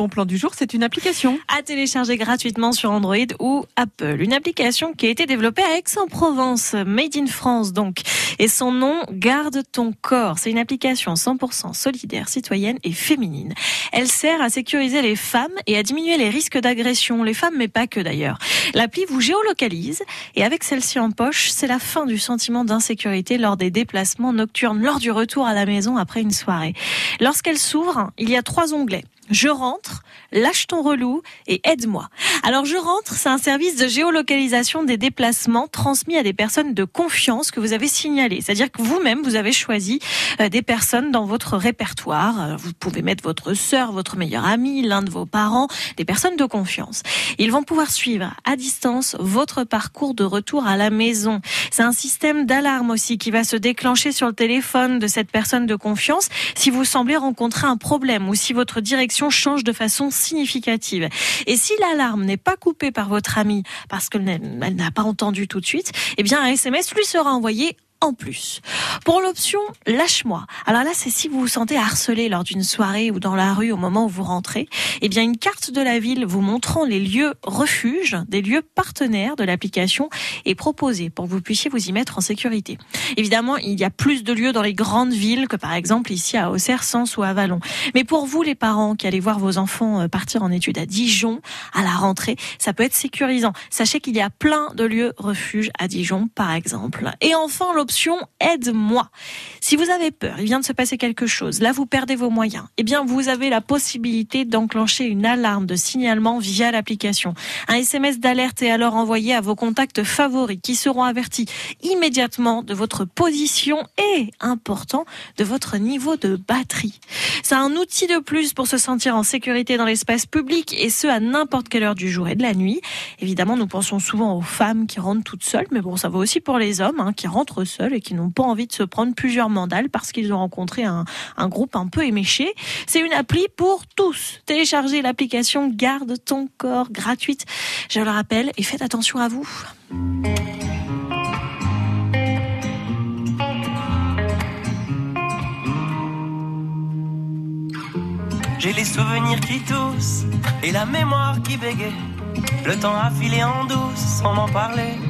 bon plan du jour, c'est une application. À télécharger gratuitement sur Android ou Apple. Une application qui a été développée à Aix-en-Provence, made in France donc. Et son nom, Garde ton corps. C'est une application 100% solidaire, citoyenne et féminine. Elle sert à sécuriser les femmes et à diminuer les risques d'agression. Les femmes, mais pas que d'ailleurs. L'appli vous géolocalise et avec celle-ci en poche, c'est la fin du sentiment d'insécurité lors des déplacements nocturnes, lors du retour à la maison après une soirée. Lorsqu'elle s'ouvre, il y a trois onglets. Je rentre, lâche ton relou et aide-moi. Alors je rentre, c'est un service de géolocalisation des déplacements transmis à des personnes de confiance que vous avez signalées. C'est-à-dire que vous-même, vous avez choisi euh, des personnes dans votre répertoire. Euh, vous pouvez mettre votre sœur, votre meilleur ami, l'un de vos parents, des personnes de confiance. Ils vont pouvoir suivre à distance votre parcours de retour à la maison. C'est un système d'alarme aussi qui va se déclencher sur le téléphone de cette personne de confiance si vous semblez rencontrer un problème ou si votre direction change de façon significative. Et si l'alarme n'est pas coupée par votre amie parce qu'elle n'a pas entendu tout de suite, eh bien un SMS lui sera envoyé en plus. Pour l'option lâche-moi. Alors là, c'est si vous vous sentez harcelé lors d'une soirée ou dans la rue au moment où vous rentrez, eh bien une carte de la ville vous montrant les lieux refuges, des lieux partenaires de l'application est proposée pour que vous puissiez vous y mettre en sécurité. Évidemment, il y a plus de lieux dans les grandes villes que par exemple ici à Auxerre, Sens ou à Vallon. Mais pour vous les parents qui allez voir vos enfants euh, partir en études à Dijon à la rentrée, ça peut être sécurisant. Sachez qu'il y a plein de lieux refuges à Dijon par exemple. Et enfin aide-moi. Si vous avez peur, il vient de se passer quelque chose, là vous perdez vos moyens, eh bien vous avez la possibilité d'enclencher une alarme de signalement via l'application. Un SMS d'alerte est alors envoyé à vos contacts favoris qui seront avertis immédiatement de votre position et, important, de votre niveau de batterie. C'est un outil de plus pour se sentir en sécurité dans l'espace public et ce à n'importe quelle heure du jour et de la nuit. Évidemment, nous pensons souvent aux femmes qui rentrent toutes seules, mais bon, ça vaut aussi pour les hommes hein, qui rentrent seuls et qui n'ont pas envie de se prendre plusieurs mandales parce qu'ils ont rencontré un, un groupe un peu éméché. C'est une appli pour tous. Téléchargez l'application Garde ton corps gratuite. Je le rappelle et faites attention à vous. J'ai les souvenirs qui toussent et la mémoire qui bégaye. Le temps a filé en douce sans m'en parler.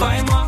allez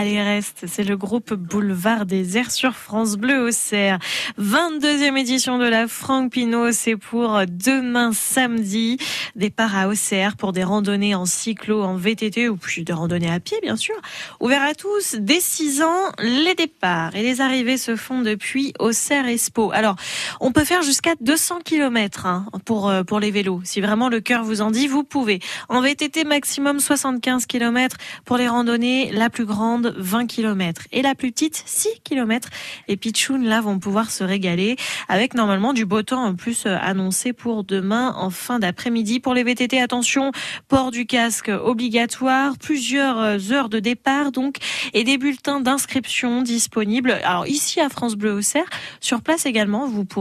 Allez, reste, c'est le groupe Boulevard des Airs sur France Bleu au Cerf. 22e édition de la Franck Pinot, c'est pour demain samedi. Départ à Auxerre pour des randonnées en cyclo, en VTT ou puis des randonnées à pied, bien sûr. Ouvert à tous, dès 6 ans, les départs et les arrivées se font depuis Auxerre Expo. Alors, on peut faire jusqu'à 200 km hein, pour, euh, pour les vélos. Si vraiment le cœur vous en dit, vous pouvez. En VTT, maximum 75 km pour les randonnées. La plus grande, 20 km. Et la plus petite, 6 km. Les pitchouns, là, vont pouvoir se régaler avec normalement du beau temps en plus euh, annoncé pour demain en fin d'après-midi. Pour les VTT, attention, port du casque obligatoire, plusieurs euh, heures de départ donc et des bulletins d'inscription disponibles. Alors ici à France Bleu Auxerre, sur place également, vous pourrez